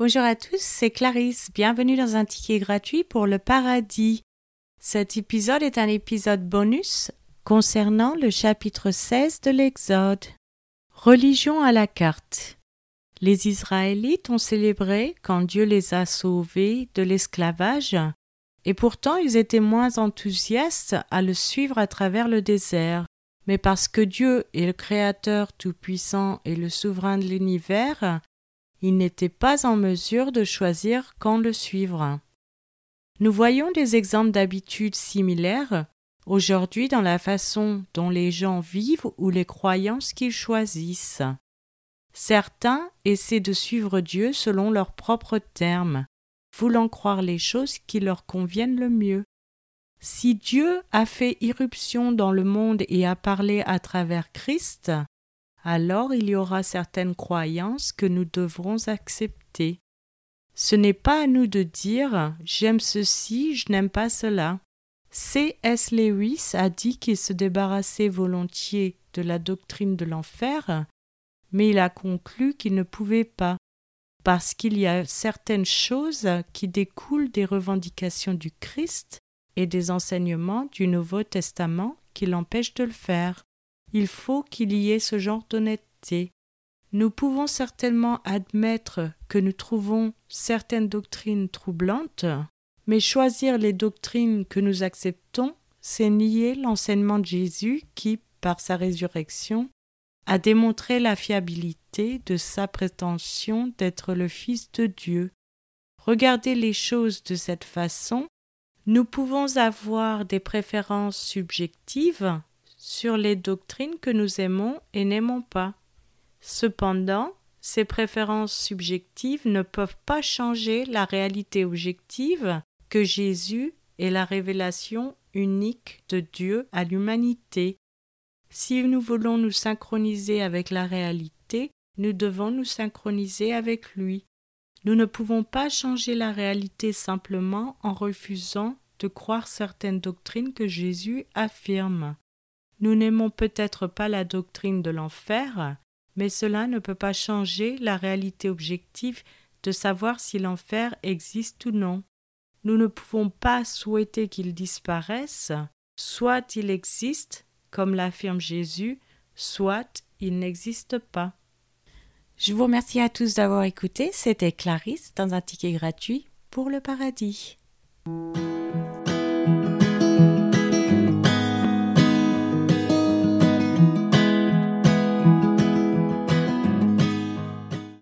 Bonjour à tous, c'est Clarisse. Bienvenue dans un ticket gratuit pour le paradis. Cet épisode est un épisode bonus concernant le chapitre 16 de l'Exode. Religion à la carte. Les Israélites ont célébré quand Dieu les a sauvés de l'esclavage, et pourtant ils étaient moins enthousiastes à le suivre à travers le désert. Mais parce que Dieu est le Créateur tout-puissant et le souverain de l'univers, il n'était pas en mesure de choisir quand le suivre. Nous voyons des exemples d'habitudes similaires aujourd'hui dans la façon dont les gens vivent ou les croyances qu'ils choisissent. Certains essaient de suivre Dieu selon leurs propres termes, voulant croire les choses qui leur conviennent le mieux. Si Dieu a fait irruption dans le monde et a parlé à travers Christ, alors il y aura certaines croyances que nous devrons accepter. Ce n'est pas à nous de dire j'aime ceci, je n'aime pas cela. C. S. Lewis a dit qu'il se débarrassait volontiers de la doctrine de l'enfer, mais il a conclu qu'il ne pouvait pas, parce qu'il y a certaines choses qui découlent des revendications du Christ et des enseignements du Nouveau Testament qui l'empêchent de le faire. Il faut qu'il y ait ce genre d'honnêteté. Nous pouvons certainement admettre que nous trouvons certaines doctrines troublantes, mais choisir les doctrines que nous acceptons, c'est nier l'enseignement de Jésus qui, par sa résurrection, a démontré la fiabilité de sa prétention d'être le Fils de Dieu. Regarder les choses de cette façon, nous pouvons avoir des préférences subjectives sur les doctrines que nous aimons et n'aimons pas. Cependant, ces préférences subjectives ne peuvent pas changer la réalité objective que Jésus est la révélation unique de Dieu à l'humanité. Si nous voulons nous synchroniser avec la réalité, nous devons nous synchroniser avec lui. Nous ne pouvons pas changer la réalité simplement en refusant de croire certaines doctrines que Jésus affirme. Nous n'aimons peut-être pas la doctrine de l'enfer, mais cela ne peut pas changer la réalité objective de savoir si l'enfer existe ou non. Nous ne pouvons pas souhaiter qu'il disparaisse, soit il existe, comme l'affirme Jésus, soit il n'existe pas. Je vous remercie à tous d'avoir écouté. C'était Clarisse dans un ticket gratuit pour le paradis.